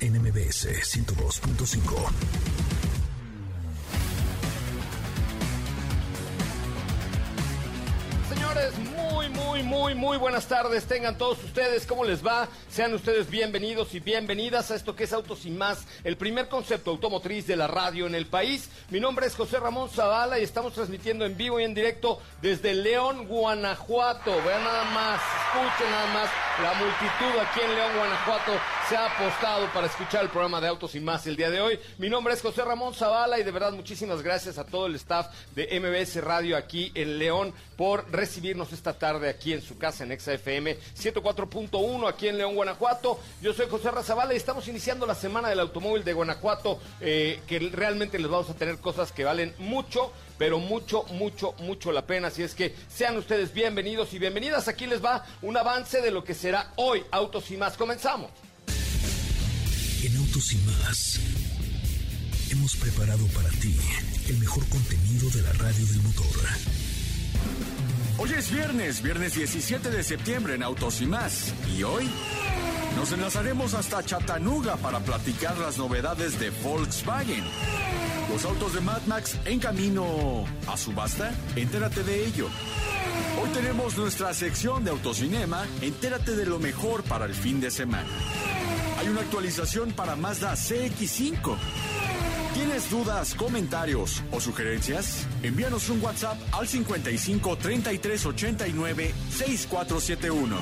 NMBS 102.5. Señores, muy, muy, muy, muy buenas tardes. Tengan todos ustedes, ¿cómo les va? Sean ustedes bienvenidos y bienvenidas a esto que es Autos y Más, el primer concepto automotriz de la radio en el país. Mi nombre es José Ramón Zavala y estamos transmitiendo en vivo y en directo desde León, Guanajuato. Vean nada más, escuchen nada más la multitud aquí en León, Guanajuato se ha apostado para escuchar el programa de Autos y Más el día de hoy. Mi nombre es José Ramón Zavala y de verdad muchísimas gracias a todo el staff de MBS Radio aquí en León por recibirnos esta tarde aquí en su casa en XFM 104.1 aquí en León, Guanajuato. Yo soy José Razabala y estamos iniciando la semana del automóvil de Guanajuato eh, que realmente les vamos a tener cosas que valen mucho pero mucho, mucho, mucho la pena. Así es que sean ustedes bienvenidos y bienvenidas. Aquí les va un avance de lo que será hoy Autos y más. Comenzamos. En Autos y más hemos preparado para ti el mejor contenido de la radio del motor. Hoy es viernes, viernes 17 de septiembre en Autos y más. Y hoy nos enlazaremos hasta Chattanooga para platicar las novedades de Volkswagen. Los autos de Mad Max en camino a subasta, entérate de ello. Hoy tenemos nuestra sección de autocinema, entérate de lo mejor para el fin de semana. Hay una actualización para Mazda CX5. ¿Tienes dudas, comentarios o sugerencias? Envíanos un WhatsApp al 55 33 89 6471.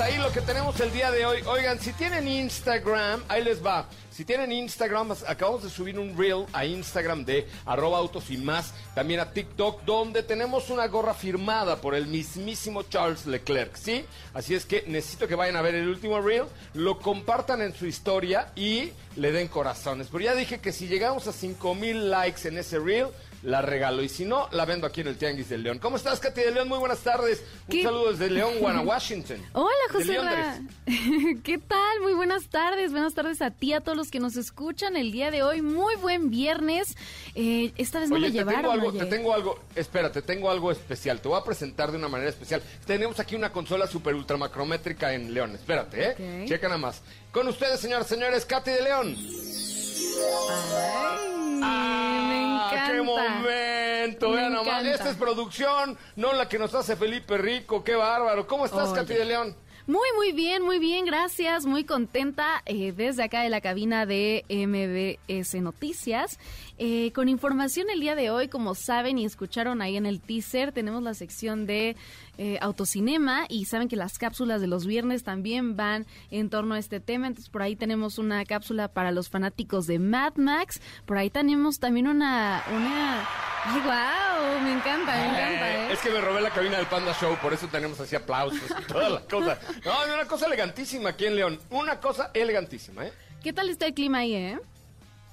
Ahí lo que tenemos el día de hoy. Oigan, si tienen Instagram, ahí les va. Si tienen Instagram, acabamos de subir un reel a Instagram de arroba autos y más, también a TikTok, donde tenemos una gorra firmada por el mismísimo Charles Leclerc, ¿sí? Así es que necesito que vayan a ver el último reel, lo compartan en su historia y le den corazones. Pero ya dije que si llegamos a 5000 likes en ese reel, la regalo. Y si no, la vendo aquí en el Tianguis del León. ¿Cómo estás, Katy de León? Muy buenas tardes. Un saludo desde León, Washington. Hola, José. ¿Qué tal? Muy buenas tardes. Buenas tardes a ti, a todos los que nos escuchan el día de hoy. Muy buen viernes. Eh, esta vez no me llevaron. Tengo algo, te tengo algo, espérate, tengo algo especial. Te voy a presentar de una manera especial. Tenemos aquí una consola super ultramacrométrica en León. Espérate, ¿eh? Checa nada más. Con ustedes, señores, señores, Katy de León. Ay, me encanta. ¡Qué momento! Vean nomás, esta es producción, no la que nos hace Felipe Rico, qué bárbaro. ¿Cómo estás, Katy de León? Muy, muy bien, muy bien, gracias. Muy contenta eh, desde acá de la cabina de MBS Noticias. Eh, con información el día de hoy, como saben y escucharon ahí en el teaser, tenemos la sección de eh, autocinema y saben que las cápsulas de los viernes también van en torno a este tema. Entonces por ahí tenemos una cápsula para los fanáticos de Mad Max. Por ahí tenemos también una... una... ¡Ay, wow! Me encanta, me encanta. ¿eh? Es que me robé la cabina del Panda Show, por eso tenemos así aplausos y toda la cosa. No, una cosa elegantísima aquí en León. Una cosa elegantísima, ¿eh? ¿Qué tal está el clima ahí, eh?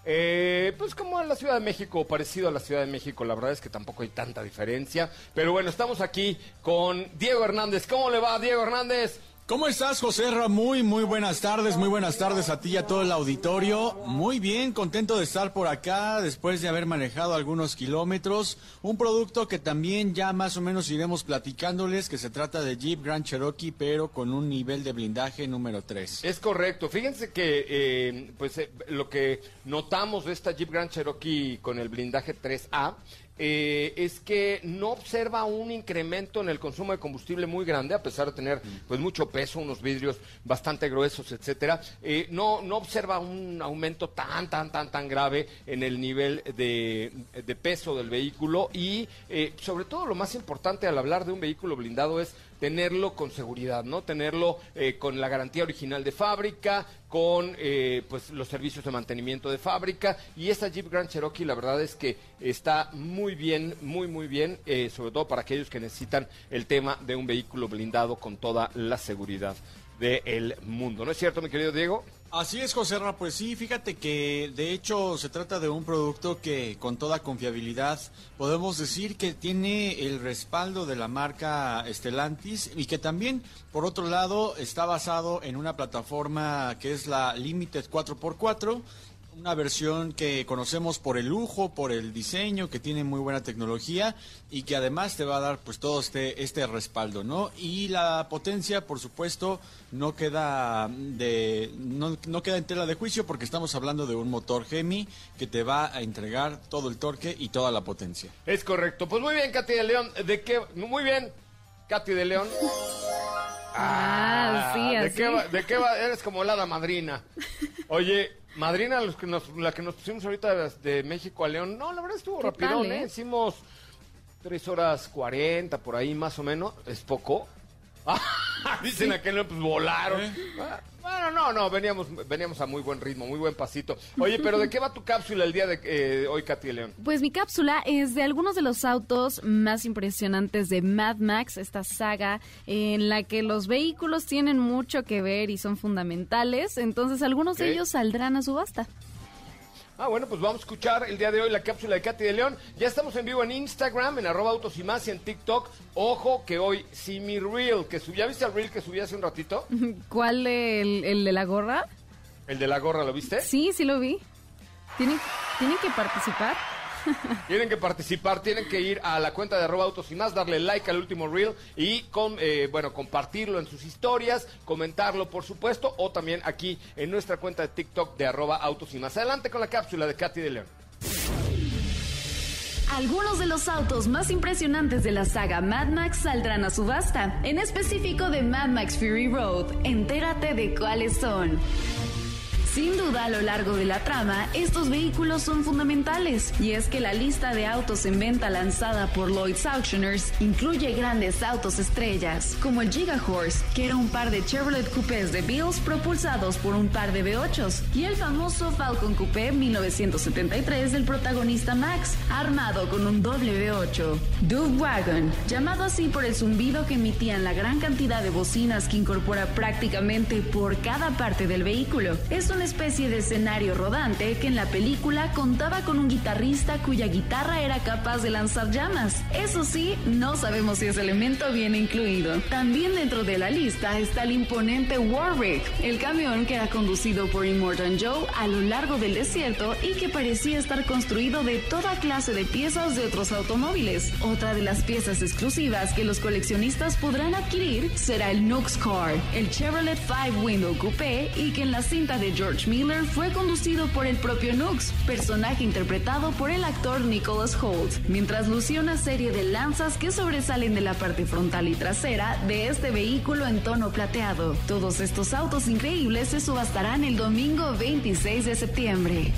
Eh, pues como en la Ciudad de México, parecido a la Ciudad de México, la verdad es que tampoco hay tanta diferencia. Pero bueno, estamos aquí con Diego Hernández. ¿Cómo le va, Diego Hernández? ¿Cómo estás, José Ra? Muy, muy buenas tardes, muy buenas tardes a ti y a todo el auditorio. Muy bien, contento de estar por acá después de haber manejado algunos kilómetros. Un producto que también ya más o menos iremos platicándoles, que se trata de Jeep Grand Cherokee, pero con un nivel de blindaje número 3. Es correcto. Fíjense que eh, pues eh, lo que notamos de esta Jeep Grand Cherokee con el blindaje 3A eh, es que no observa un incremento en el consumo de combustible muy grande, a pesar de tener pues mucho peso, unos vidrios bastante gruesos, etcétera. Eh, no, no observa un aumento tan, tan, tan, tan grave en el nivel de, de peso del vehículo y eh, sobre todo lo más importante al hablar de un vehículo blindado es tenerlo con seguridad, ¿no? Tenerlo eh, con la garantía original de fábrica, con eh, pues los servicios de mantenimiento de fábrica y esta Jeep Grand Cherokee la verdad es que está muy bien, muy muy bien, eh, sobre todo para aquellos que necesitan el tema de un vehículo blindado con toda la seguridad del mundo. ¿No es cierto, mi querido Diego? Así es, José Ra, pues sí, fíjate que de hecho se trata de un producto que con toda confiabilidad podemos decir que tiene el respaldo de la marca Stellantis y que también, por otro lado, está basado en una plataforma que es la Limited 4x4 una versión que conocemos por el lujo, por el diseño, que tiene muy buena tecnología y que además te va a dar pues todo este, este respaldo, ¿no? Y la potencia, por supuesto, no queda de no, no queda en tela de juicio porque estamos hablando de un motor Gemi que te va a entregar todo el torque y toda la potencia. Es correcto. Pues muy bien, Katy de León. ¿De qué? Muy bien, Katy de León. Ah, sí, ¿de así. qué, va, ¿De qué va? Eres como la madrina. Oye, madrina, los que nos, la que nos pusimos ahorita de, de México a León, no, la verdad estuvo ¿Qué rapidón, tal, ¿eh? eh? Hicimos tres horas cuarenta, por ahí más o menos. ¿Es poco? Dicen aquel, pues volaron. Ah, Bueno, no, no, veníamos, veníamos a muy buen ritmo, muy buen pasito. Oye, pero ¿de qué va tu cápsula el día de eh, hoy, Katy León? Pues mi cápsula es de algunos de los autos más impresionantes de Mad Max, esta saga en la que los vehículos tienen mucho que ver y son fundamentales. Entonces algunos Ok. de ellos saldrán a subasta. Ah, bueno, pues vamos a escuchar el día de hoy la cápsula de Katy de León. Ya estamos en vivo en Instagram, en arroba autos y más y en TikTok. Ojo que hoy sí mi reel, que subí, ¿ya viste el reel que subí hace un ratito? ¿Cuál el, el de la gorra? El de la gorra, ¿lo viste? Sí, sí lo vi. ¿Tienen, tienen que participar. Tienen que participar, tienen que ir a la cuenta de arroba autos y más, darle like al último reel y eh, bueno, compartirlo en sus historias, comentarlo por supuesto, o también aquí en nuestra cuenta de TikTok de arroba autos y más. Adelante con la cápsula de Katy de. Algunos de los autos más impresionantes de la saga Mad Max saldrán a subasta, en específico de Mad Max Fury Road. Entérate de cuáles son. Sin duda, a lo largo de la trama, estos vehículos son fundamentales, y es que la lista de autos en venta lanzada por Lloyd's Auctioneers incluye grandes autos estrellas, como el Giga Horse, que era un par de Chevrolet Coupés de Bills propulsados por un par de V8s, y el famoso Falcon Coupé 1973 del protagonista Max, armado con un doble V8. Dove Wagon, llamado así por el zumbido que emitían la gran cantidad de bocinas que incorpora prácticamente por cada parte del vehículo, es una especie de escenario rodante que en la película contaba con un guitarrista cuya guitarra era capaz de lanzar llamas. Eso sí, no sabemos si ese elemento viene incluido. También dentro de la lista está el imponente Warwick, el camión que era conducido por Immortan Joe a lo largo del desierto y que parecía estar construido de toda clase de piezas de otros automóviles. Otra de las piezas exclusivas que los coleccionistas podrán adquirir será el Nux Car, el Chevrolet Five Window Coupé y que en la cinta de George Miller fue conducido por el propio Nux, personaje interpretado por el actor Nicholas Holt, mientras lucía una serie de lanzas que sobresalen de la parte frontal y trasera de este vehículo en tono plateado. Todos estos autos increíbles se subastarán el domingo 26 de septiembre.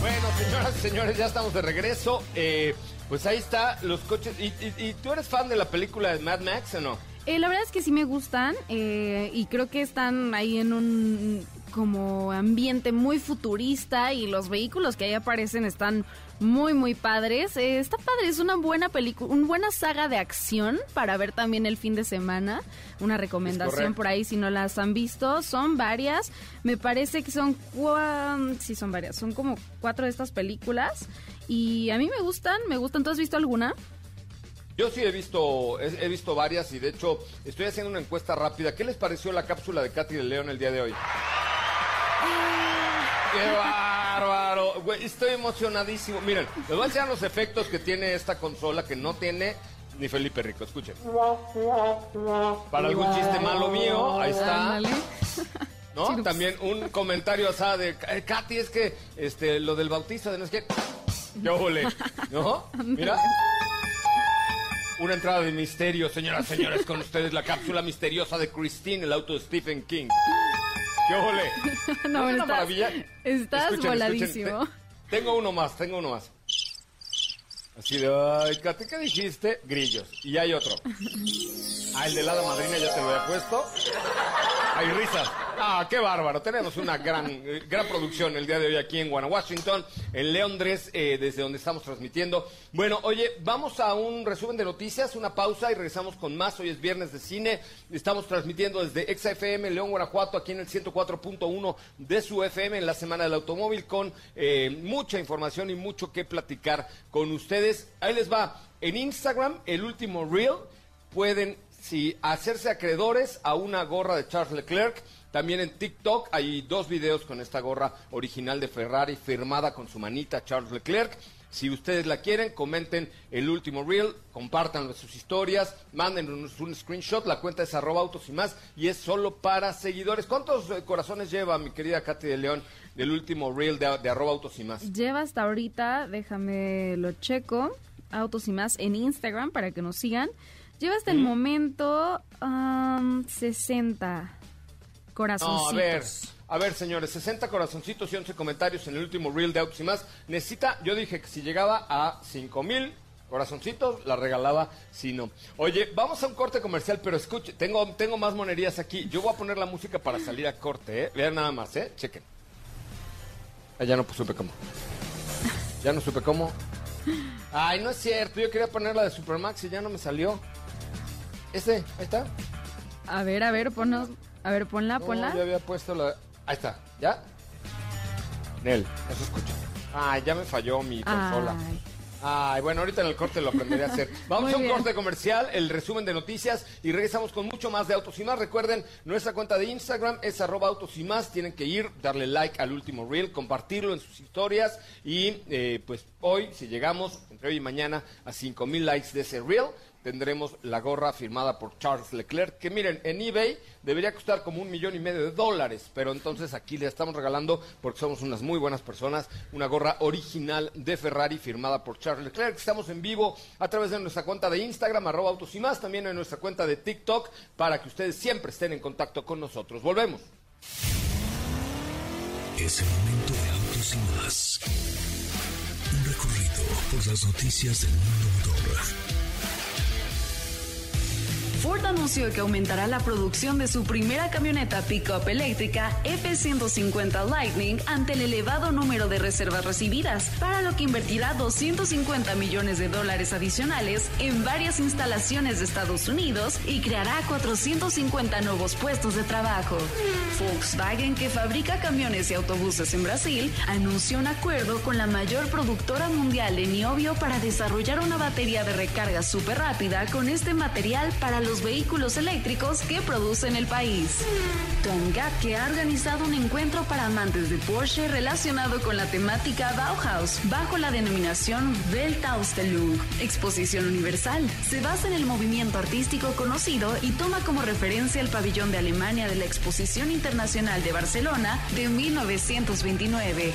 Bueno, señoras y señores, ya estamos de regreso. Eh, pues ahí está, los coches. ¿Y, y- y tú eres fan de la película de Mad Max o no? Eh, la verdad es que sí me gustan eh, y creo que están ahí en un como ambiente muy futurista y los vehículos que ahí aparecen están muy muy padres. Eh, está padre, es una buena película, una buena saga de acción para ver también el fin de semana. Una recomendación por ahí si no las han visto. Son varias, me parece que son cua- sí son varias, son como cuatro de estas películas y a mí me gustan, me gustan. ¿Tú has visto alguna? Yo sí he visto, he, he visto varias y de hecho estoy haciendo una encuesta rápida. ¿Qué les pareció la cápsula de Katy de León el día de hoy? ¡Qué bárbaro! Güey, estoy emocionadísimo. Miren, les voy a enseñar los efectos que tiene esta consola que no tiene ni Felipe Rico. Escuchen. Para algún chiste malo mío, ahí está. También un comentario así de "Eh, Katy, es que este, lo del bautizo de no sé qué. Yo volé. ¿No? Mira. Una entrada de misterio, señoras y señores, con ustedes la cápsula misteriosa de Christine, el auto de Stephen King. ¿Qué ole? No, es una estás- maravilla. estás voladísimo. Te- tengo uno más, tengo uno más. Así de, ay, Katy, ¿qué dijiste? Grillos. Y hay otro. Ah, el de la madrina ya te lo había puesto. Hay risas. Ah, qué bárbaro. Tenemos una gran, gran producción el día de hoy aquí en Washington, en Leondres, eh, desde donde estamos transmitiendo. Bueno, oye, vamos a un resumen de noticias, una pausa y regresamos con más. Hoy es viernes de cine. Estamos transmitiendo desde XFM León, Guanajuato, aquí en el 104.1 de su FM en la Semana del Automóvil, con eh, mucha información y mucho que platicar con ustedes. Ahí les va. En Instagram, el último reel, pueden si hacerse acreedores a una gorra de Charles Leclerc. También en TikTok hay dos videos con esta gorra original de Ferrari firmada con su manita Charles Leclerc. Si ustedes la quieren, comenten el último reel, compartan sus historias, mándenos un screenshot, la cuenta es arroba autos y más y es solo para seguidores. ¿Cuántos eh, corazones lleva mi querida Katy de León del último reel de, de arroba autos y más? Lleva hasta ahorita, déjame lo checo, Autos y más en Instagram para que nos sigan. Lleva hasta el momento um, 60 No, corazoncitos. a ver, a ver, señores, 60 corazoncitos y 11 comentarios en el último reel de Autos y más. Necesita, yo dije que si llegaba a 5 mil corazoncitos, la regalaba, si no. Oye, vamos a un corte comercial, pero escuche, tengo, tengo más monerías aquí. Yo voy a poner la música para salir a corte, ¿eh? Vean nada más, ¿eh? Chequen. Ah, ya no pues, supe cómo. Ya no supe cómo. Ay, no es cierto, yo quería poner la de Supermax y ya no me salió. Este, ahí está. A ver, a ver, ponnos, a ver, ponla, No, ponla. yo había puesto la. Ahí está, ¿ya? Nel, eso escucha. Ay, ya me falló mi consola. Ay. Ay, bueno, ahorita en el corte lo aprenderé a hacer. Vamos Muy a un bien. corte comercial, el resumen de noticias y regresamos con mucho más de Autos y Más. Recuerden, nuestra cuenta de Instagram es arroba Autos y Más. Tienen que ir, darle like al último reel, compartirlo en sus historias y eh, pues hoy, si llegamos entre hoy y mañana a 5 mil likes de ese reel, tendremos la gorra firmada por Charles Leclerc, que miren, en eBay debería costar como un millón y medio de dólares, pero entonces aquí le estamos regalando, porque somos unas muy buenas personas, una gorra original de Ferrari firmada por Charles Leclerc. Estamos en vivo a través de nuestra cuenta de Instagram, arroba autos y más, también en nuestra cuenta de TikTok, para que ustedes siempre estén en contacto con nosotros. Volvemos. Es el momento de autos y más. Un recorrido por las noticias del mundo motor. Ford anunció que aumentará la producción de su primera camioneta pickup eléctrica F-150 Lightning ante el elevado número de reservas recibidas, para lo que invertirá 250 millones de dólares adicionales en varias instalaciones de Estados Unidos y creará 450 nuevos puestos de trabajo. Volkswagen, que fabrica camiones y autobuses en Brasil, anunció un acuerdo con la mayor productora mundial de niobio para desarrollar una batería de recarga súper rápida con este material para los vehículos eléctricos que produce en el país. Tom Gatke ha organizado un encuentro para amantes de Porsche relacionado con la temática Bauhaus bajo la denominación Weltausstellung, exposición universal. Se basa en el movimiento artístico conocido y toma como referencia el pabellón de Alemania de la Exposición Internacional de Barcelona de 1929.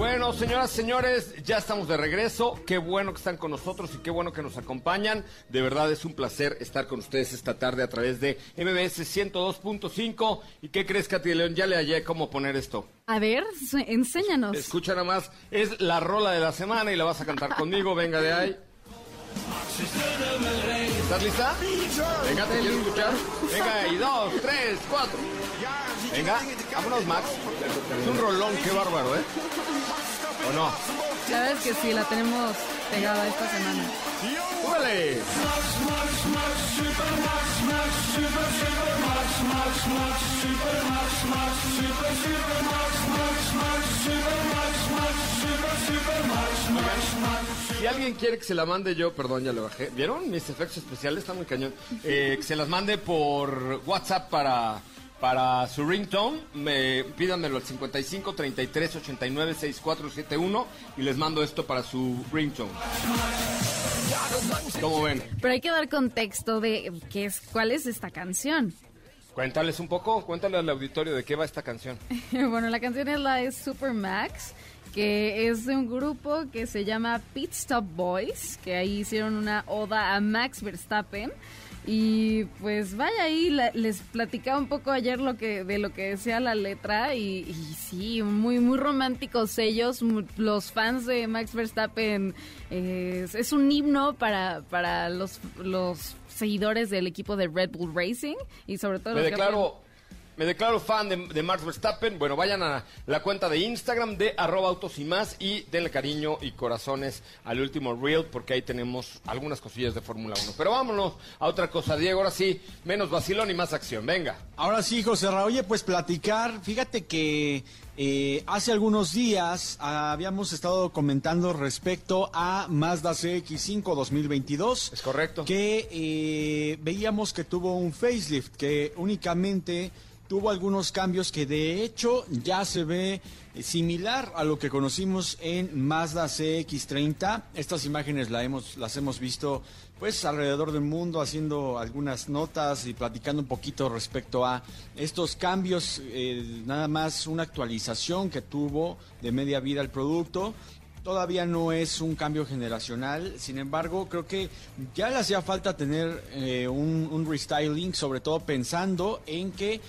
Bueno, señoras, señores, ya estamos de regreso. Qué bueno que están con nosotros y qué bueno que nos acompañan. De verdad es un placer estar con ustedes esta tarde a través de MBS 102.5. ¿Y qué crees, Katy de León? Ya le hallé cómo poner esto. A ver, enséñanos. Escucha nada más, es la rola de la semana y la vas a cantar conmigo. Venga de ahí. ¿Estás lista? Venga, ¿te quieres escuchar? Venga, y dos, tres, cuatro. Venga, vámonos, Max. Es un rolón, qué bárbaro, ¿eh? ¿O no? La verdad es que sí, la tenemos pegada esta semana. ¡Súbele! Si alguien quiere que se la mande yo, perdón, ya le bajé. ¿Vieron? Mis efectos especiales están muy cañón. Eh, que se las mande por WhatsApp para, para su ringtone. Me, pídanmelo al 55 33 89 6471 y les mando esto para su ringtone. ¿Cómo ven? Pero hay que dar contexto de qué es, cuál es esta canción. Cuéntales un poco, cuéntale al auditorio de qué va esta canción. bueno, la canción es la de Supermax, que es de un grupo que se llama Pit Stop Boys, que ahí hicieron una oda a Max Verstappen. Y pues vaya ahí, la- les platicaba un poco ayer lo que de lo que decía la letra y, y sí, muy muy románticos ellos, los fans de Max Verstappen eh, es, es un himno para, para los, los seguidores del equipo de Red Bull Racing y sobre todo Me los declaro, me declaro fan de, de Max Verstappen. Bueno, vayan a la cuenta de Instagram de arroba autos y más y denle cariño y corazones al último reel porque ahí tenemos algunas cosillas de Fórmula 1. Pero vámonos a otra cosa, Diego. Ahora sí, menos vacilón y más acción. Venga. Ahora sí, José Ra, oye, pues platicar, fíjate que eh, hace algunos días habíamos estado comentando respecto a Mazda CX5 2022. Es correcto. Que eh, veíamos que tuvo un facelift, que únicamente tuvo algunos cambios que de hecho ya se ve similar a lo que conocimos en Mazda CX30. Estas imágenes las hemos visto pues alrededor del mundo haciendo algunas notas y platicando un poquito respecto a estos cambios, eh, nada más una actualización que tuvo de media vida el producto. Todavía no es un cambio generacional, sin embargo, creo que ya le hacía falta tener eh, un restyling, sobre todo pensando en que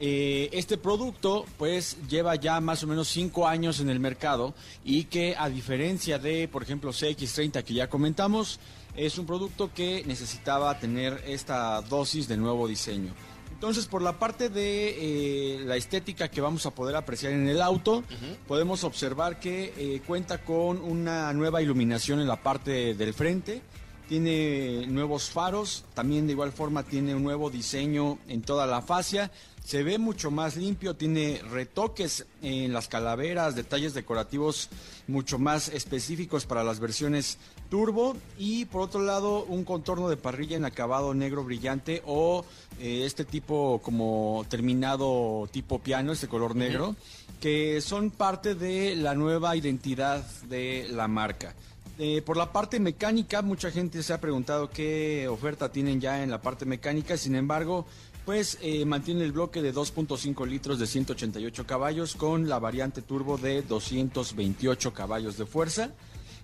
eh, este producto pues lleva ya más o menos cinco años en el mercado y que a diferencia de, por ejemplo, CX30 que ya comentamos, es un producto que necesitaba tener esta dosis de nuevo diseño. Entonces, por la parte de eh, la estética que vamos a poder apreciar en el auto, podemos observar que eh, cuenta con una nueva iluminación en la parte del frente, tiene nuevos faros, también de igual forma tiene un nuevo diseño en toda la fascia, se ve mucho más limpio, tiene retoques en las calaveras, detalles decorativos mucho más específicos para las versiones turbo. Y por otro lado un contorno de parrilla en acabado negro brillante o eh, este tipo como terminado tipo piano, este color negro, que son parte de la nueva identidad de la marca. Eh, por la parte mecánica, mucha gente se ha preguntado qué oferta tienen ya en la parte mecánica, sin embargo, pues eh, mantiene el bloque de 2.5 litros de 188 caballos con la variante turbo de 228 caballos de fuerza.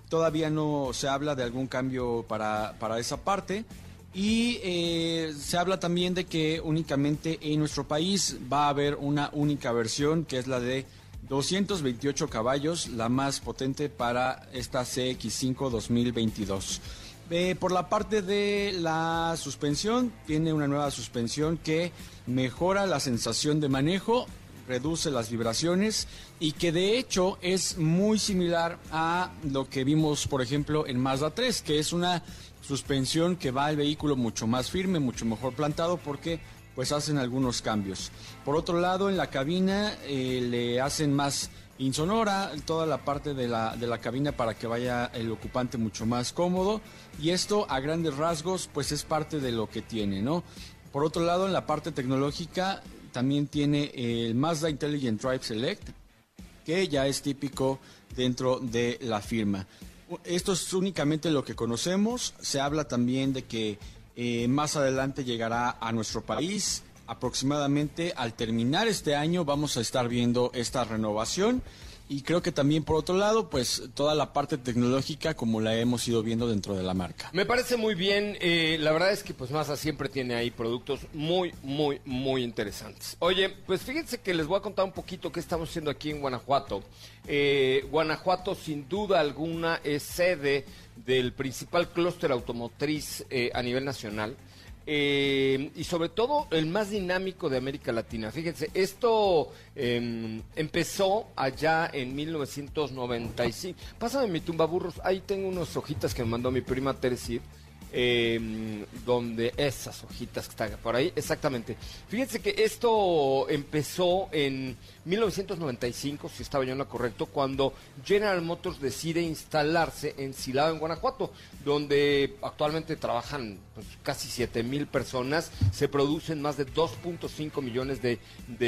Todavía no se habla de algún cambio para, para esa parte. Y eh, se habla también de que únicamente en nuestro país va a haber una única versión, que es la de 228 caballos, la más potente para esta CX5 2022. Eh, por la parte de la suspensión, tiene una nueva suspensión que mejora la sensación de manejo, reduce las vibraciones y que de hecho es muy similar a lo que vimos, por ejemplo, en Mazda 3, que es una suspensión que va al vehículo mucho más firme, mucho mejor plantado porque pues hacen algunos cambios. Por otro lado, en la cabina eh, le hacen más insonora toda la parte de la, de la cabina para que vaya el ocupante mucho más cómodo y esto a grandes rasgos pues es parte de lo que tiene, ¿no? Por otro lado, en la parte tecnológica también tiene el Mazda Intelligent Drive Select que ya es típico dentro de la firma. Esto es únicamente lo que conocemos. Se habla también de que eh, más adelante llegará a nuestro país. Aproximadamente al terminar este año vamos a estar viendo esta renovación. Y creo que también por otro lado, pues toda la parte tecnológica como la hemos ido viendo dentro de la marca. Me parece muy bien. eh, la verdad es que pues Mazda siempre tiene ahí productos muy, muy, muy interesantes. Oye, pues fíjense que les voy a contar un poquito qué estamos haciendo aquí en Guanajuato. Eh, Guanajuato sin duda alguna es sede del principal clúster automotriz eh, a nivel nacional. Eh, y sobre todo el más dinámico de América Latina. Fíjense, esto em, empezó allá en 1995. Pásame mi tumba burros, ahí tengo unas hojitas que me mandó mi prima Teresita eh, donde esas hojitas que están por ahí, exactamente. Fíjense que esto empezó en 1995, si estaba yo en lo correcto, cuando General Motors decide instalarse en Silao, en Guanajuato, donde actualmente trabajan casi 7 mil personas, se producen más de 2.5 millones de,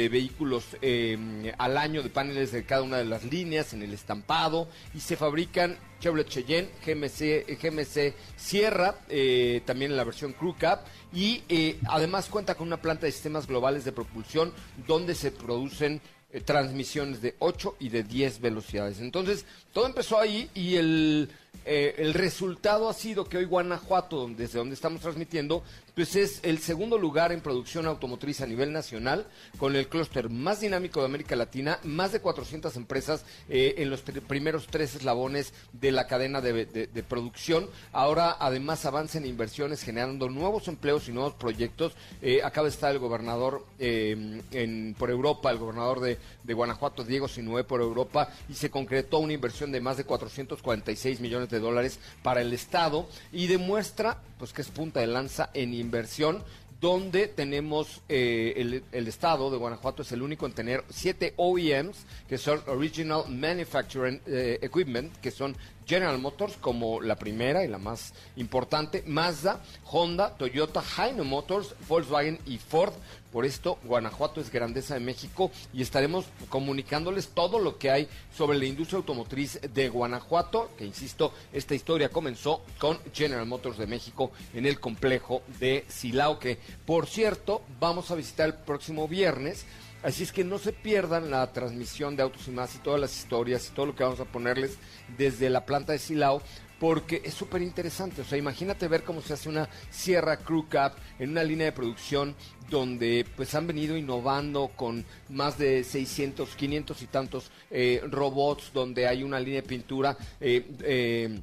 vehículos eh, al año de paneles de cada una de las líneas en el estampado y se fabrican Chevrolet Cheyenne, GMC, GMC Sierra, eh, también en la versión Crew Cab y eh, además cuenta con una planta de sistemas globales de propulsión donde se producen eh, transmisiones de 8 y de 10 velocidades. Entonces, todo empezó ahí y el, el resultado ha sido que hoy Guanajuato, desde donde estamos transmitiendo, pues es el segundo lugar en producción automotriz a nivel nacional, con el clúster más dinámico de América Latina, más de 400 empresas eh, en los primeros tres eslabones de la cadena de, producción. Ahora, además, avanza en inversiones generando nuevos empleos y nuevos proyectos. Eh, acaba de estar el gobernador eh, en, por Europa, el gobernador de, de Guanajuato, Diego Sinué, por Europa, y se concretó una inversión de más de 446 millones de dólares para el Estado y demuestra pues que es punta de lanza en inversión donde tenemos eh, el, estado de Guanajuato es el único en tener siete OEMs, que son Original Manufacturing eh, Equipment, que son General Motors como la primera y la más importante, Mazda, Honda, Toyota, Hino Motors, Volkswagen y Ford. Por esto, Guanajuato es grandeza de México y estaremos comunicándoles todo lo que hay sobre la industria automotriz de Guanajuato, que insisto, esta historia comenzó con General Motors de México en el complejo de Silao, que por cierto vamos a visitar el próximo viernes Así es que no se pierdan la transmisión de Autos y Más y todas las historias y todo lo que vamos a ponerles desde la planta de Silao, porque es súper interesante. O sea, imagínate ver cómo se hace una Sierra Crew Cab en una línea de producción donde pues han venido innovando con más de 600, 500 y tantos eh, robots, donde hay una línea de pintura. Eh, eh,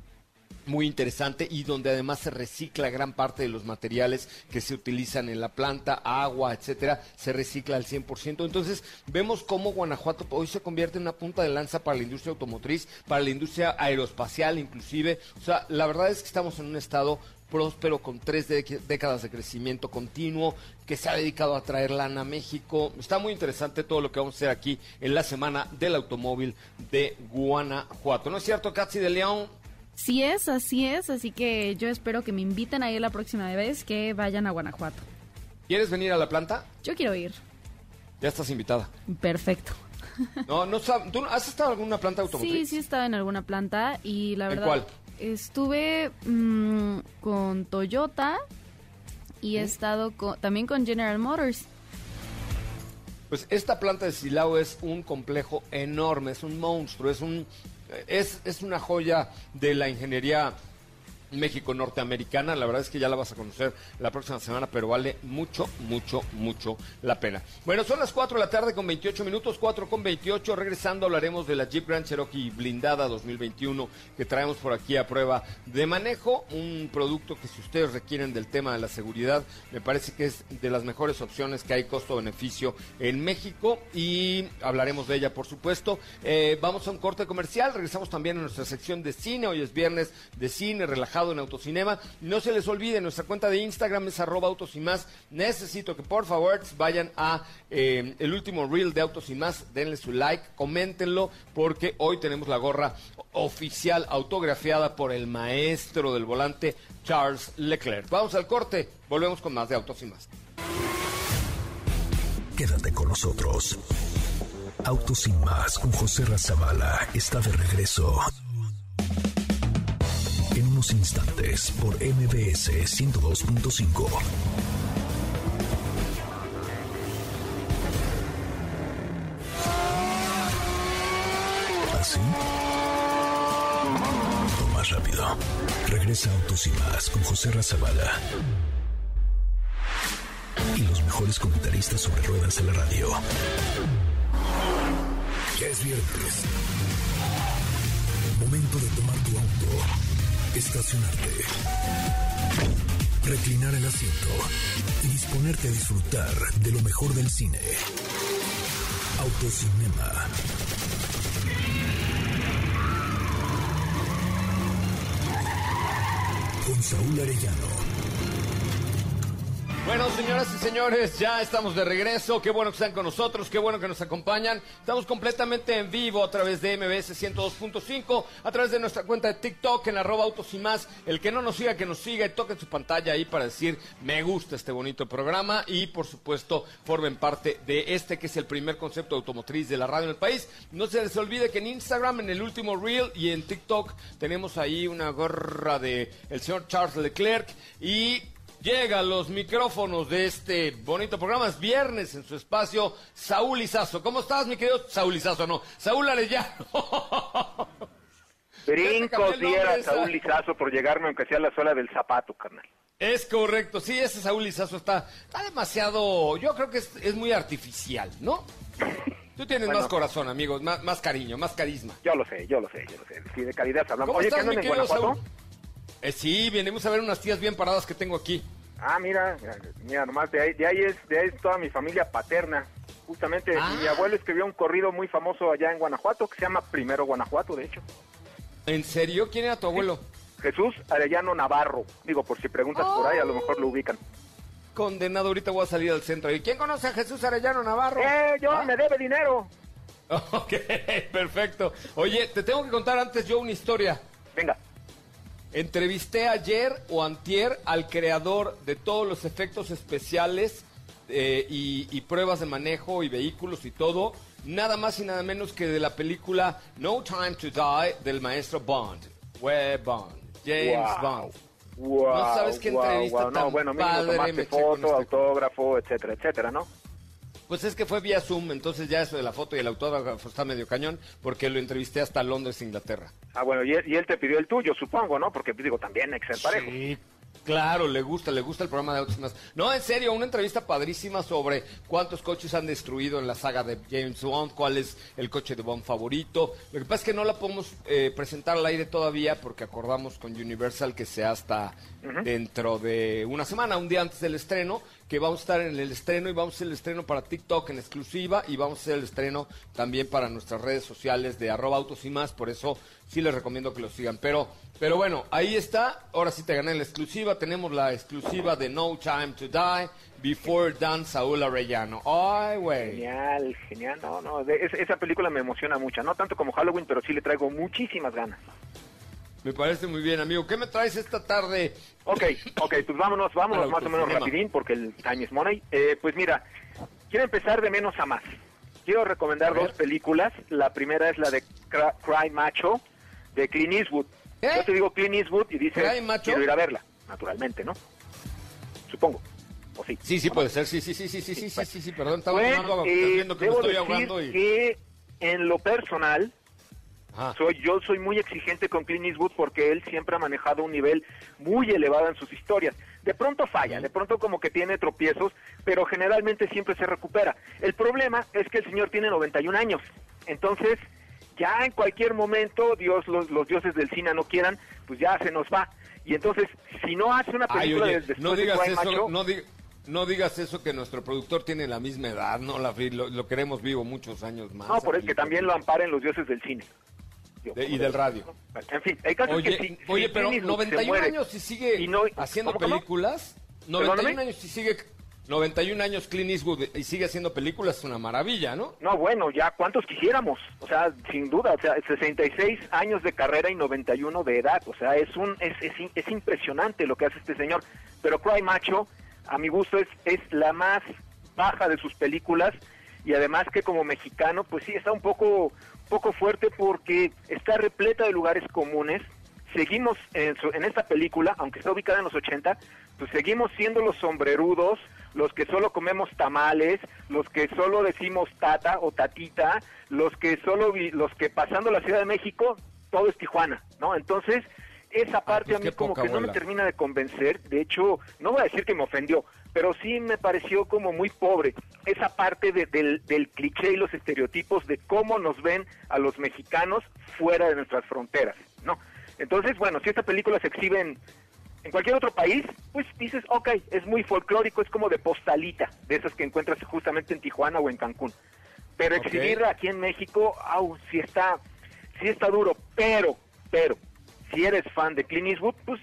muy interesante y donde además se recicla gran parte de los materiales que se utilizan en la planta, agua, etcétera, se recicla al 100%. Entonces, vemos cómo Guanajuato hoy se convierte en una punta de lanza para la industria automotriz, para la industria aeroespacial inclusive. O sea, la verdad es que estamos en un estado próspero con tres décadas de crecimiento continuo, que se ha dedicado a traer lana a México. Está muy interesante todo lo que vamos a hacer aquí en la semana del automóvil de Guanajuato. ¿No es cierto, Katsi de León? Sí es, así es, así que yo espero que me inviten ahí la próxima vez que vayan a Guanajuato. ¿Quieres venir a la planta? Yo quiero ir. Ya estás invitada. Perfecto. No, no ¿Tú has estado en alguna planta automotriz? Sí, sí he estado en alguna planta y la verdad... ¿En cuál? Estuve mm, con Toyota y he estado también con General Motors. Pues esta planta de Silao es un complejo enorme, es un monstruo, es un es, es una joya de la ingeniería México norteamericana. La verdad es que ya la vas a conocer la próxima semana, pero vale mucho, mucho, mucho la pena. Bueno, son las 4 de la tarde con 28 minutos, 4 con 28. Regresando hablaremos de la Jeep Grand Cherokee blindada 2021 que traemos por aquí a prueba de manejo. Un producto que si ustedes requieren del tema de la seguridad, me parece que es de las mejores opciones que hay costo-beneficio en México y hablaremos de ella, por supuesto. Eh, vamos a un corte comercial. Regresamos también a nuestra sección de cine. Hoy es viernes de cine relajado en Autocinema. No se les olvide, nuestra cuenta de Instagram es arroba autos y más. Necesito que por favor vayan a eh, el último reel de Autos y más, denle su like, coméntenlo, porque hoy tenemos la gorra oficial autografiada por el maestro del volante, Charles Leclerc. Vamos al corte, volvemos con más de Autos y más. Quédate con nosotros. Autos y más con José Razabala está de regreso instantes por MBS 102.5. ¿Así? O más rápido. Regresa Autos y Más con José Razabala. Y los mejores comentaristas sobre ruedas en la radio. Ya es viernes. Momento de tomar tu auto estacionarte, reclinar el asiento y disponerte a disfrutar de lo mejor del cine. Autocinema. Con Saúl Arellano bueno, señoras y señores, ya estamos de regreso. Qué bueno que están con nosotros, qué bueno que nos acompañan. Estamos completamente en vivo a través de MBS 102.5, a través de nuestra cuenta de TikTok en arroba autos y más. El que no nos siga, que nos siga y toque su pantalla ahí para decir me gusta este bonito programa y por supuesto formen parte de este que es el primer concepto automotriz de la radio en el país. No se les olvide que en Instagram, en el último reel y en TikTok tenemos ahí una gorra de el señor Charles Leclerc y llega a los micrófonos de este bonito programa. Es viernes en su espacio, Saúl Izazo. ¿Cómo estás, mi querido Saúl Izazo? No, Saúl Arellano. Brinco diera Saúl Izazo por llegarme aunque sea la suela del zapato, carnal. Es correcto, sí, ese Saúl Izazo está, está demasiado, yo creo que es, muy artificial, ¿no? Tú tienes más corazón, amigos, más, más, cariño, más carisma. Yo lo sé, yo lo sé, yo lo sé. Sí, de calidad hablamos. Oye, ¿qué andan en Guanajuato? Saúl? Eh, sí, venimos a ver unas tías bien paradas que tengo aquí. Ah, mira, mira, nomás de ahí, de ahí es, de ahí es toda mi familia paterna. Justamente mi ah. abuelo escribió un corrido muy famoso allá en Guanajuato que se llama Primero Guanajuato, de hecho. ¿En serio? ¿Quién era tu abuelo? Jesús Arellano Navarro. Digo, por si preguntas por ahí, a lo mejor lo ubican. Condenado, ahorita voy a salir al centro. ¿Y quién conoce a Jesús Arellano Navarro? Eh, yo ah. me debe dinero. Ok, perfecto. Oye, te tengo que contar antes yo una historia. Venga. Entrevisté ayer o antier al creador de todos los efectos especiales eh, y, pruebas de manejo y vehículos y todo, nada más y nada menos que de la película No Time to Die del maestro Bond, Web Bond, James Bond. no sabes qué entrevista tan no, bueno, padre foto, este autógrafo, etcétera, etcétera, ¿no? Pues es que fue vía Zoom, entonces ya eso de la foto y el autógrafo está medio cañón, porque lo entrevisté hasta Londres, Inglaterra. Ah, bueno, y él, te pidió el tuyo, supongo, ¿no? Porque digo, también parejo. Sí, Claro, le gusta, le gusta el programa de autos más. No, en serio, una entrevista padrísima sobre cuántos coches han destruido en la saga de James Bond, cuál es el coche de Bond favorito. Lo que pasa es que no la podemos eh, presentar al aire todavía porque acordamos con Universal que sea hasta dentro de una semana, un día antes del estreno, que vamos a estar en el estreno y vamos a hacer el estreno para TikTok en exclusiva y vamos a hacer el estreno también para nuestras redes sociales de arroba autos y más, por eso sí les recomiendo que lo sigan. Pero, pero bueno, ahí está, ahora sí te gané la exclusiva, tenemos la exclusiva de No Time to Die, Before Dan Saúl Arellano. Ay, güey. Genial, genial, no, no, esa película me emociona mucho, no tanto como Halloween, pero sí le traigo muchísimas ganas. Me parece muy bien, amigo. ¿Qué me traes esta tarde? Ok, ok, pues vámonos, vámonos más o menos rapidín porque el time is money. Eh, pues mira, quiero empezar de menos a más. Quiero recomendar dos películas. La primera es la de Cry Macho, de Clint Eastwood. Yo te digo Clint Eastwood y dices, quiero ir a verla, naturalmente, ¿no? Supongo. ¿O sí? Sí, sí puede ser, sí, sí, sí, sí, sí, sí, sí, sí, perdón, estaba bueno, eh, viendo que me estoy ahogando y... que en lo personal soy, yo soy muy exigente con Clint Eastwood porque él siempre ha manejado un nivel muy elevado en sus historias. De pronto falla, de pronto como que tiene tropiezos, pero generalmente siempre se recupera. El problema es que el señor tiene 91 años, entonces ya en cualquier momento, Dios, los, dioses del cine no quieran, pues ya se nos va. Y entonces, si no hace una película desde no digas eso, no, digas eso que nuestro productor tiene la misma edad, no la lo, lo queremos vivo muchos años más. No, por el que también lo amparen los dioses del cine y del radio. En fin, hay casos oye, que oye, pero 91 años y sigue haciendo películas. 91 años y sigue 91 años Clint Eastwood y sigue haciendo películas es una maravilla, ¿no? No, bueno, ya cuántos quisiéramos. O sea, sin duda, o sea, 66 años de carrera y 91 de edad, o sea, es un es, es, es impresionante lo que hace este señor, pero Cry Macho a mi gusto es es la más baja de sus películas y además que como mexicano, pues sí está un poco poco fuerte porque está repleta de lugares comunes. Seguimos en, en, esta película, aunque está ubicada en los 80, pues seguimos siendo los sombrerudos, los que solo comemos tamales, los que solo decimos tata o tatita, los que solo los que pasando la Ciudad de México todo es Tijuana, ¿no? Entonces, esa ah, parte pues a mí como que no me termina de convencer, de hecho, no voy a decir que me ofendió, pero sí me pareció como muy pobre esa parte del, del, cliché y los estereotipos de cómo nos ven a los mexicanos fuera de nuestras fronteras, ¿no? Entonces, bueno, si esta película se exhibe en En cualquier otro país, pues dices, ok, es muy folclórico, es como de postalita, de esas que encuentras justamente en Tijuana o en Cancún. Pero exhibirla aquí en México, au, sí está, sí está duro, pero, pero, si eres fan de Clint Eastwood, pues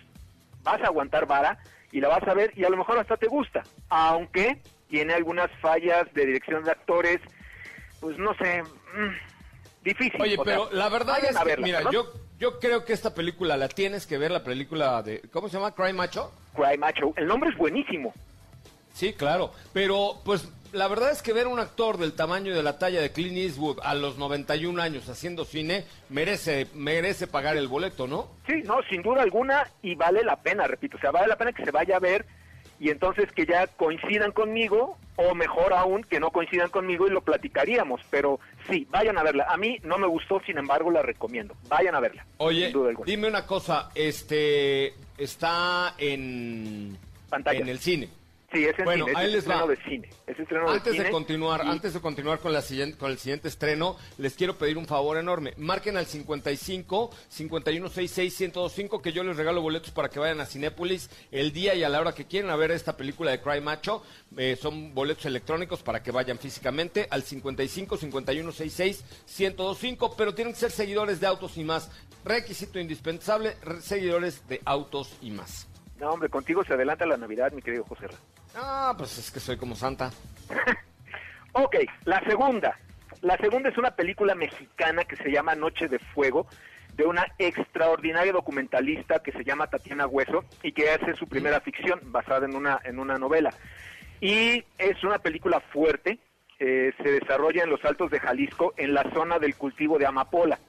vas a aguantar vara y la vas a ver y a lo mejor hasta te gusta, aunque tiene algunas fallas de dirección de actores, pues no sé, mm, difícil. Oye, o sea, pero la verdad es que, verla, mira, ¿no? yo, yo creo que esta película la tienes que ver, la película de, ¿cómo se llama? Cry Macho. Cry Macho, el nombre es buenísimo. Sí, claro, pero pues la verdad es que ver un actor del tamaño y de la talla de Clint Eastwood a los 91 años haciendo cine merece merece pagar el boleto, ¿no? Sí, no, sin duda alguna y vale la pena, repito, o sea, vale la pena que se vaya a ver y entonces que ya coincidan conmigo o mejor aún que no coincidan conmigo y lo platicaríamos, pero sí, vayan a verla. A mí no me gustó, sin embargo, la recomiendo. Vayan a verla. Oye, sin duda alguna. dime una cosa, este está en Pantalla. en el cine. Sí, es en Bueno, cine, es ahí les estreno va. de cine. Es estreno Antes cine de continuar, y- antes de continuar con la siguiente, con el siguiente estreno, les quiero pedir un favor enorme. Marquen al 55 5166 1025 que yo les regalo boletos para que vayan a Cinépolis el día y a la hora que quieran a ver esta película de Cry Macho. Eh, son boletos electrónicos para que vayan físicamente al 55 5166 1025, pero tienen que ser seguidores de Autos y más. Requisito indispensable, re- seguidores de Autos y más. No, hombre, contigo se adelanta la Navidad, mi querido José. Ah, pues es que soy como Santa. Ok, la segunda. La segunda es una película mexicana que se llama Noche de Fuego, de una extraordinaria documentalista que se llama Tatiana Hueso y que hace su primera ficción basada en una, en una novela. Y es una película fuerte, eh, se desarrolla en los altos de Jalisco, en la zona del cultivo de amapola.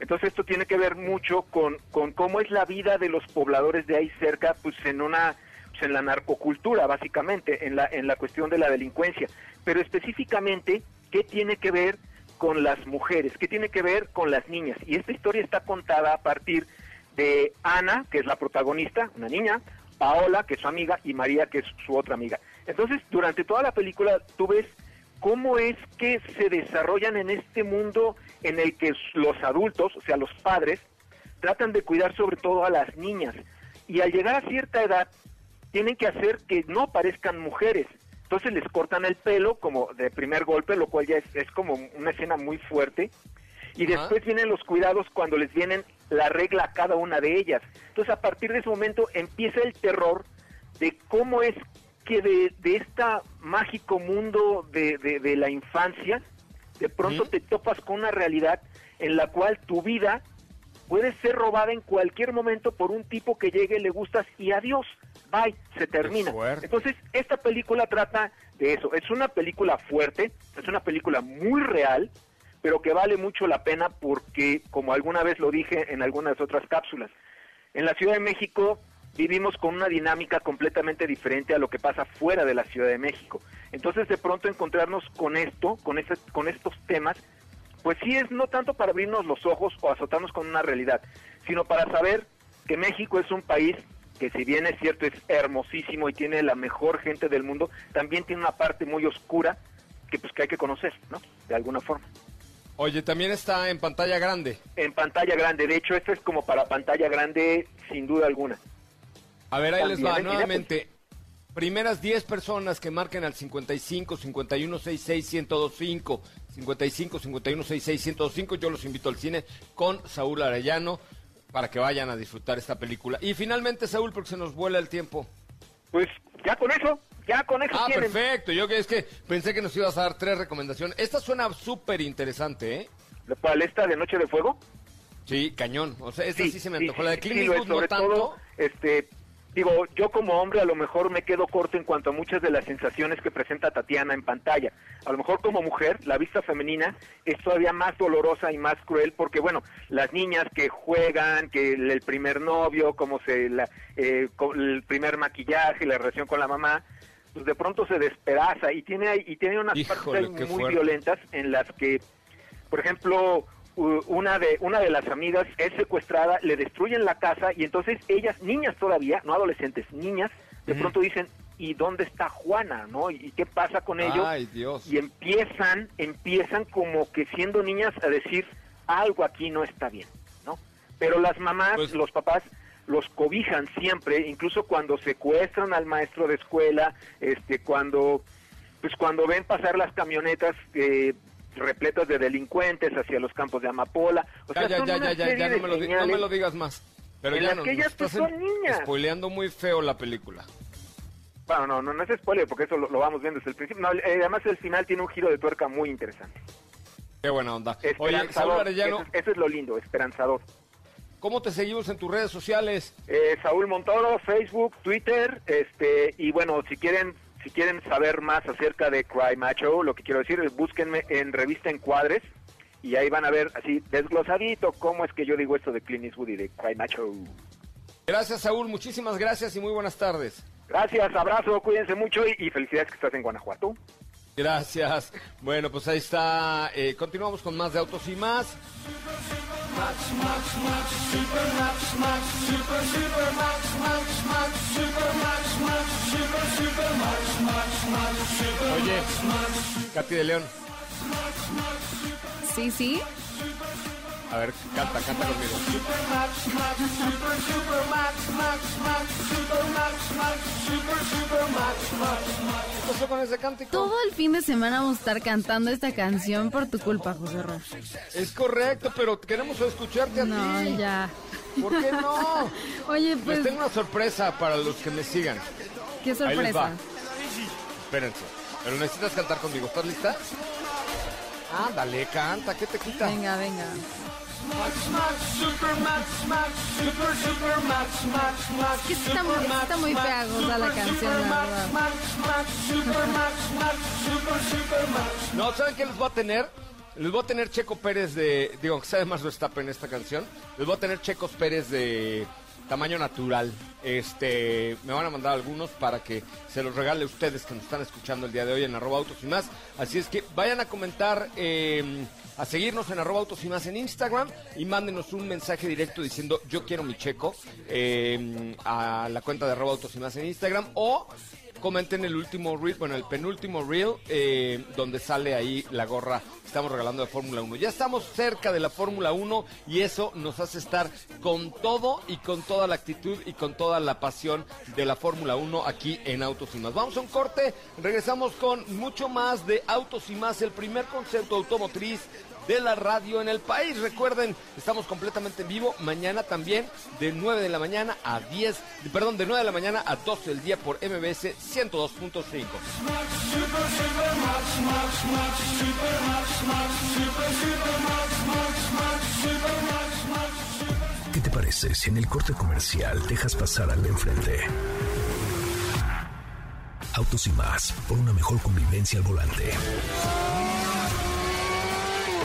Entonces esto tiene que ver mucho con, con cómo es la vida de los pobladores de ahí cerca, pues en una pues, en la narcocultura básicamente, en la en la cuestión de la delincuencia, pero específicamente qué tiene que ver con las mujeres, qué tiene que ver con las niñas. Y esta historia está contada a partir de Ana, que es la protagonista, una niña, Paola, que es su amiga, y María, que es su otra amiga. Entonces, durante toda la película tú ves cómo es que se desarrollan en este mundo en el que los adultos, o sea, los padres, tratan de cuidar sobre todo a las niñas. Y al llegar a cierta edad, tienen que hacer que no parezcan mujeres. Entonces les cortan el pelo como de primer golpe, lo cual ya es, es como una escena muy fuerte. Y después vienen los cuidados cuando les vienen la regla a cada una de ellas. Entonces a partir de ese momento empieza el terror de cómo es que de, de este mágico mundo de, de- de la infancia, de pronto te topas con una realidad en la cual tu vida puede ser robada en cualquier momento por un tipo que llegue, le gustas y adiós, bye, se termina. Entonces, esta película trata de eso. Es una película fuerte, es una película muy real, pero que vale mucho la pena porque, como alguna vez lo dije en algunas otras cápsulas, en la Ciudad de México vivimos con una dinámica completamente diferente a lo que pasa fuera de la Ciudad de México. Entonces, de pronto encontrarnos con esto, con, este, con estos temas, pues sí es no tanto para abrirnos los ojos o azotarnos con una realidad, sino para saber que México es un país que si bien es cierto es hermosísimo y tiene la mejor gente del mundo, también tiene una parte muy oscura que pues que hay que conocer, ¿no? De alguna forma. Oye, también está en pantalla grande. En pantalla grande, de hecho, esto es como para pantalla grande sin duda alguna. A ver, ahí les va en nuevamente. Primeras 10 personas que marquen al 55 51 66 1025, 55 51 66 1025, yo los invito al cine con Saúl Arellano para que vayan a disfrutar esta película. Y finalmente, Saúl, porque se nos vuela el tiempo. Pues ya con eso, ya con eso Ah, tienen. perfecto. Yo que es que pensé que nos ibas a dar tres recomendaciones. Esta suena súper interesante, ¿eh? ¿Cuál esta de Noche de Fuego? Sí, cañón. O sea, esta sí, se me sí, antojó. La de sí, Clint sí, Eastwood no tanto. todo, este, digo, yo como hombre a lo mejor me quedo corto en cuanto a muchas de las sensaciones que presenta Tatiana en pantalla. A lo mejor como mujer, la vista femenina es todavía más dolorosa y más cruel porque, bueno, las niñas que juegan, que el, primer novio, como se, la, eh, el primer maquillaje, la relación con la mamá, pues de pronto se despedaza y tiene y tiene unas Híjole, partes muy fuerte. violentas en las que por ejemplo, una de una de las amigas es secuestrada, le destruyen la casa y entonces ellas, niñas todavía, no adolescentes, niñas, de pronto dicen, ¿y dónde está Juana? ¿No? ¿Y qué pasa con ellos? Ay, Dios. Y empiezan, empiezan como que siendo niñas a decir, algo aquí no está bien, ¿no? Pero las mamás, Pues- los papás, los cobijan siempre, incluso cuando secuestran al maestro de escuela, este, cuando, pues cuando ven pasar las camionetas eh, repletas de delincuentes hacia los campos de amapola. O Ya, sea, ya, ya, ya, ya, no me, lo, di- no señales. me lo digas más. Pero En ya las no, que ellas, pues, son niñas. spoileando muy feo la película. Bueno, no, no, no es spoiler porque eso lo, lo vamos viendo desde el principio. No, eh, además el final tiene un giro de tuerca muy interesante. Qué buena onda. Oye, Saúl. Arellano, Eso, es- eso es lo lindo, esperanzador. ¿cómo te seguimos en tus redes sociales? Eh, Saúl Montoro, Facebook, Twitter, este y bueno, si quieren si quieren saber más acerca de Cry Macho, lo que quiero decir es búsquenme en Revista Encuadres y ahí van a ver así desglosadito cómo es que yo digo esto de Clint Eastwood y de Cry Macho. Gracias, Saúl. Muchísimas gracias y muy buenas tardes. Gracias, abrazo, cuídense mucho y, y felicidades que estás en Guanajuato. Gracias. Bueno, pues ahí está. Eh, continuamos con más de Autos y más. Oye, Katy de León, Sí, sí. A ver, canta, canta conmigo. ¿Qué pasó con ese cántico? Todo el fin de semana vamos a estar cantando esta canción por tu culpa, José Ra. Es correcto, pero queremos escucharte a No, ti. ya. ¿Por qué no? Oye, Les pues, tengo una sorpresa para los que me sigan. qué Ahí les va. sorpresa. Espérense. Pero necesitas cantar conmigo. ¿Estás lista? Ándale, canta. ¿Qué te quita? Venga, venga. Es que está, muy- está muy pegajosa la canción, la verdad. No, ¿saben qué les voy a tener? Les voy a tener Checo Pérez de... Digo, que sabe más Verstappen en esta canción. Les voy a tener Checos Pérez de tamaño natural. Este, me van a mandar algunos para que se los regale a ustedes que nos están escuchando el día de hoy en arroba autos y más. Así es que vayan a comentar, eh, a seguirnos en arroba autos y más en Instagram y mándenos un mensaje directo diciendo yo quiero mi checo eh, a la cuenta de arroba autos y más en Instagram o comenten el último reel, bueno, el penúltimo reel, eh, donde sale ahí la gorra que estamos regalando de Fórmula 1. Ya estamos cerca de la Fórmula 1 y eso nos hace estar con todo y con toda la actitud y con toda la pasión de la Fórmula 1 aquí en Autos y Más. Vamos a un corte, regresamos con mucho más de Autos y Más, el primer concepto automotriz de la radio en el país. Recuerden, estamos completamente en vivo. Mañana también de 9 de la mañana a 10, perdón, de 9 de la mañana a 12 del día por MBS 102.5. ¿Qué te parece si en el corte comercial dejas pasar al de enfrente? Autos y más, por una mejor convivencia al volante.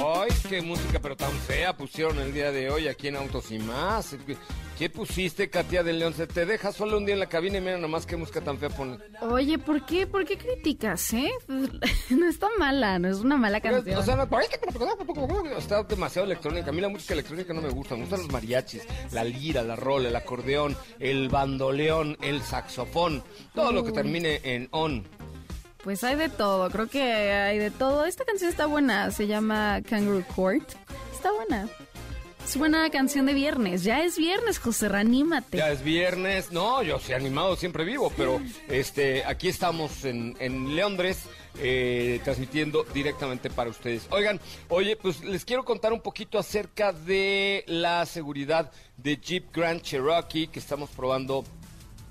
Ay, qué música, pero tan fea pusieron el día de hoy aquí en Autos y más. ¿Qué pusiste, Katia de León? Se te deja solo un día en la cabina y mira nomás qué música tan fea pone. Oye, ¿por qué? ¿Por qué criticas, eh? No está mala, no es una mala canción. O sea, no- está demasiado electrónica. A mí la música electrónica no me gusta. Me gustan los mariachis, la lira, la rola, el acordeón, el bandoleón, el saxofón. Todo lo que termine en on. Pues hay de todo, creo que hay de todo. Esta canción está buena, se llama Kangaroo Court. Está buena. Es buena canción de viernes. Ya es viernes, José, reanímate. Ya es viernes. No, yo soy animado, siempre vivo, pero este, aquí estamos en, en Londres. eh, transmitiendo directamente para ustedes. Oigan, oye, pues les quiero contar un poquito acerca de la seguridad de Jeep Grand Cherokee que estamos probando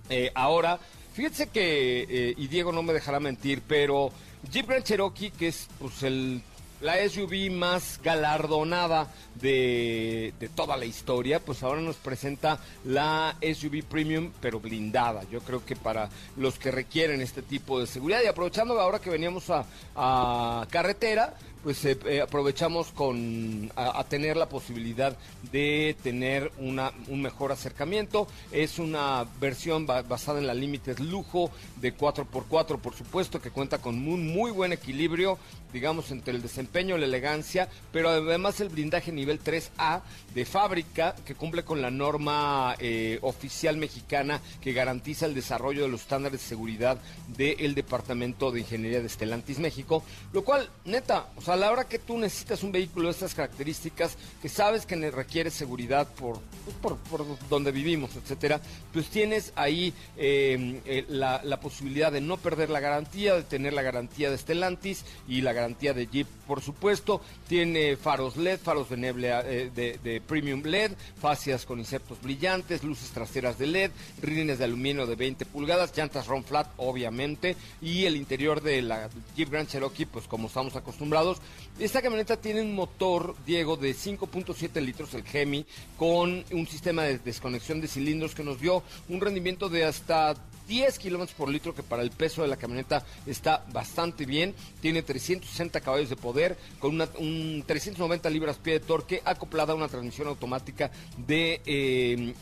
eh, ahora. Fíjense que, eh, y Diego no me dejará mentir, pero Jeep Grand Cherokee, que es pues el la SUV más galardonada de, de toda la historia, pues ahora nos presenta la SUV Premium, pero blindada. Yo creo que para los que requieren este tipo de seguridad y aprovechando ahora que veníamos a, a carretera, pues eh, eh, aprovechamos con a, tener la posibilidad de tener una, un mejor acercamiento. Es una versión ba- basada en la Limited Lujo de 4x4, por supuesto, que cuenta con un muy buen equilibrio, digamos, entre el desempeño la elegancia, pero además el blindaje nivel 3A de fábrica, que cumple con la norma eh, oficial mexicana que garantiza el desarrollo de los estándares de seguridad del Departamento de Ingeniería de Stellantis México, lo cual, neta, o sea, a la hora que tú necesitas un vehículo de estas características, que sabes que requiere seguridad por, pues, por, por donde vivimos, etcétera, pues tienes ahí eh, eh, la, la posibilidad de no perder la garantía, de tener la garantía de Stellantis y la garantía de Jeep, por supuesto. Tiene faros LED, faros de neblea eh, de, premium LED, fascias con insertos brillantes, luces traseras de LED, rines de aluminio de 20 pulgadas, llantas Ron Flat, obviamente, y el interior de la Jeep Grand Cherokee, pues como estamos acostumbrados. Esta camioneta tiene un motor, Diego, de 5.7 litros, el Gemi, con un sistema de desconexión de cilindros que nos dio un rendimiento de hasta 10 kilómetros por litro, que para el peso de la camioneta está bastante bien. Tiene 360 caballos de poder, con una, un 390 libras-pie de torque, acoplada a una transmisión automática de. Eh,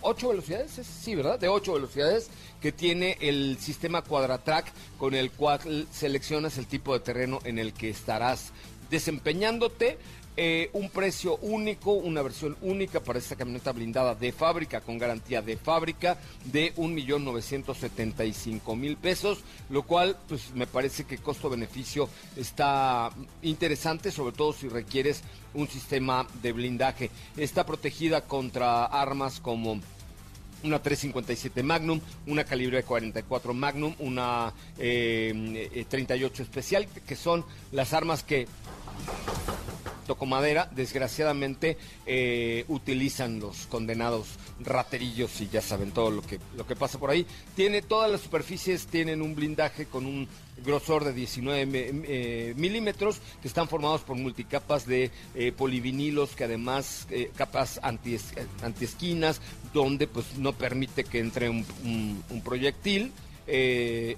8 velocidades, es- sí, ¿verdad? De 8 velocidades, que tiene el sistema Quadratrack, con el cual seleccionas el tipo de terreno en el que estarás desempeñándote. Eh, un precio único, una versión única para esta camioneta blindada de fábrica, con garantía de fábrica, de 1.975.000 pesos, lo cual pues me parece que costo-beneficio está interesante, sobre todo si requieres un sistema de blindaje. Está protegida contra armas como una 357 Magnum, una calibre 44 Magnum, una eh, eh, 38 especial, que son las armas que toco madera, desgraciadamente eh, utilizan los condenados raterillos y ya saben todo lo que lo que pasa por ahí. Tiene todas las superficies tienen un blindaje con un grosor de 19 mi- eh, milímetros que están formados por multicapas de eh, polivinilos que además capas anti antiesquinas donde pues no permite que entre un proyectil. Eh,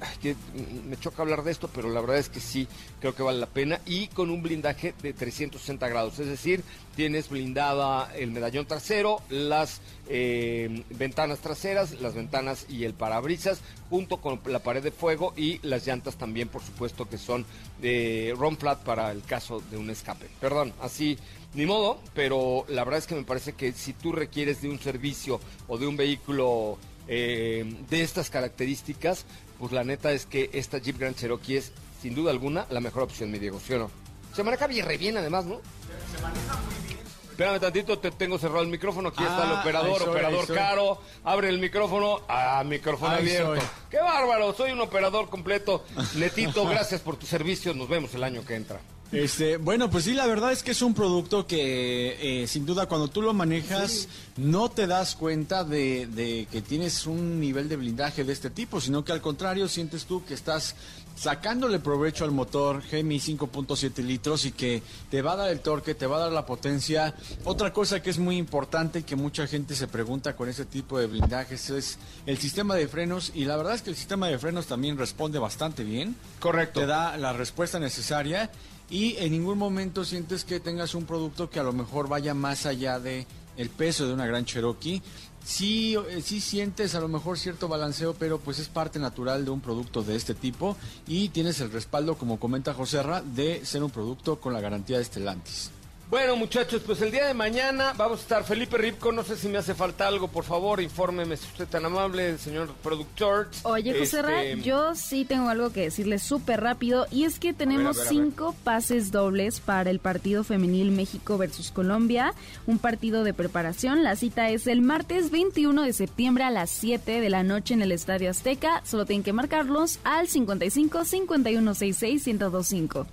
me choca hablar de esto, pero la verdad es que sí, creo que vale la pena. Y con un blindaje de 360 grados, es decir, tienes blindada el medallón trasero, las eh, ventanas traseras, las ventanas y el parabrisas, junto con la pared de fuego y las llantas también, por supuesto, que son de Ron Flat para el caso de un escape. Perdón, así ni modo, pero la verdad es que me parece que si tú requieres de un servicio o de un vehículo eh, de estas características, pues la neta es que esta Jeep Grand Cherokee es, sin duda alguna, la mejor opción, mi Diego, ¿sí o no? Se maneja bien, re bien además, ¿no? Espérame tantito, te tengo cerrado el micrófono. Aquí está el Ah, operador, soy, operador caro. Abre el micrófono. Ah, micrófono Ahí abierto. soy. ¡Qué bárbaro! Soy un operador completo. Netito, gracias por tu servicio. Nos vemos el año que entra. Este, bueno, pues sí, la verdad es que es un producto que eh, sin duda cuando tú lo manejas no te das cuenta de, de que tienes un nivel de blindaje de este tipo, sino que al contrario sientes tú que estás sacándole provecho al motor Gemi 5.7 litros y que te va a dar el torque, te va a dar la potencia. Otra cosa que es muy importante y que mucha gente se pregunta con este tipo de blindajes es el sistema de frenos y la verdad es que el sistema de frenos también responde bastante bien Correcto. te da la respuesta necesaria y en ningún momento sientes que tengas un producto que a lo mejor vaya más allá de el peso de una gran Cherokee. Sí, eh, sí sientes a lo mejor cierto balanceo, pero pues es parte natural de un producto de este tipo y tienes el respaldo, como comenta Joserra, de ser un producto con la garantía de Stellantis. Bueno, muchachos, pues el día de mañana vamos a estar Felipe Ripco. No sé si me hace falta algo, por favor, infórmeme si usted es tan amable, señor productor. Oye, José Ra, Este, yo sí tengo algo que decirle súper rápido y es que tenemos a ver, a ver. cinco pases dobles para el partido femenil México versus Colombia, un partido de preparación. La cita es el martes 21 de septiembre a las 7 de la noche en el Estadio Azteca. Solo tienen que marcarlos al 55 51 66 1025.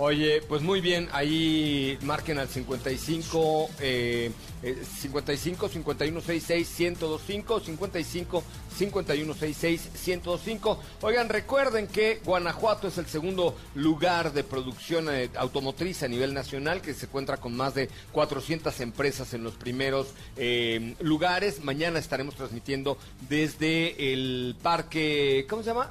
Oye, pues muy bien, ahí marquen al 55, eh, eh, 55, 51, 66, 1025, 55, 51, 66, 1025. Oigan, recuerden que Guanajuato es el segundo lugar de producción eh, automotriz a nivel nacional, que se encuentra con más de 400 empresas en los primeros eh, lugares. Mañana estaremos transmitiendo desde el parque, ¿cómo se llama?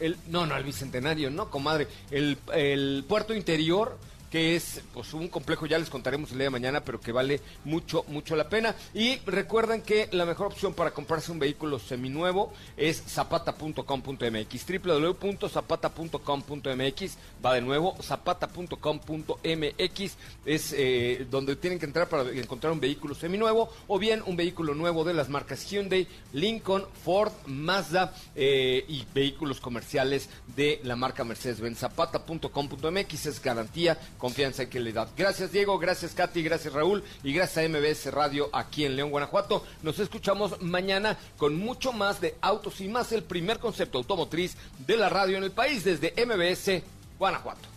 El, no, no, el Bicentenario, no, comadre. El, el puerto interior que es pues un complejo, ya les contaremos el día de mañana, pero que vale mucho, mucho la pena. Y recuerden que la mejor opción para comprarse un vehículo seminuevo es zapata.com.mx, www.zapata.com.mx, va de nuevo, zapata.com.mx, es eh, donde tienen que entrar para encontrar un vehículo seminuevo o bien un vehículo nuevo de las marcas Hyundai, Lincoln, Ford, Mazda eh, y vehículos comerciales de la marca Mercedes-Benz. Zapata.com.mx es garantía confianza y calidad. Gracias Diego, gracias Katy, gracias Raúl y gracias a MBS Radio aquí en León, Guanajuato. Nos escuchamos mañana con mucho más de Autos y más, el primer concepto automotriz de la radio en el país desde MBS Guanajuato.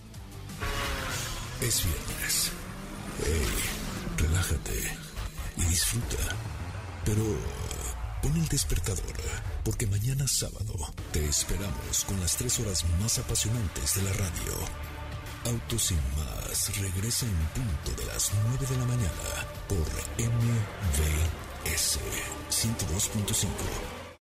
Es viernes. relájate y disfruta. Pero pon el despertador, porque mañana sábado te esperamos con las tres horas más apasionantes de la radio. Autos sin más regresa en punto de las 9 de la mañana por MVS 102.5.